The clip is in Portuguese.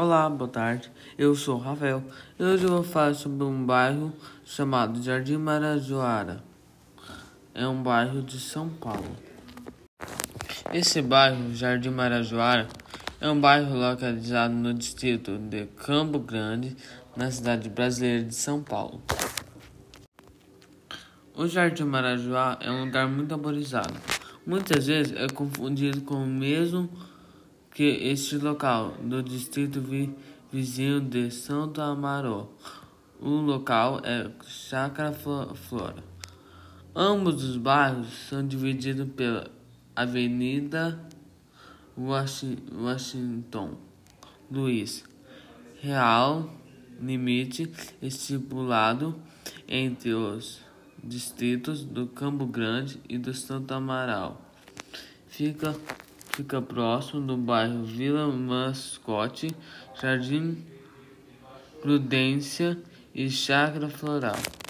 Olá, boa tarde. Eu sou o Rafael e hoje eu vou falar sobre um bairro chamado Jardim Marajoara. É um bairro de São Paulo. Esse bairro, Jardim Marajoara, é um bairro localizado no distrito de Campo Grande, na cidade brasileira de São Paulo. O Jardim Marajoara é um lugar muito arborizado. Muitas vezes é confundido com o mesmo que este local do distrito vi, vizinho de Santo Amaro. O local é Chácara Flora. Ambos os bairros são divididos pela Avenida Washington Luiz Real, limite estipulado entre os distritos do Campo Grande e do Santo Amaral. Fica fica próximo do bairro Vila Mascote, Jardim Prudência e Chácara Floral.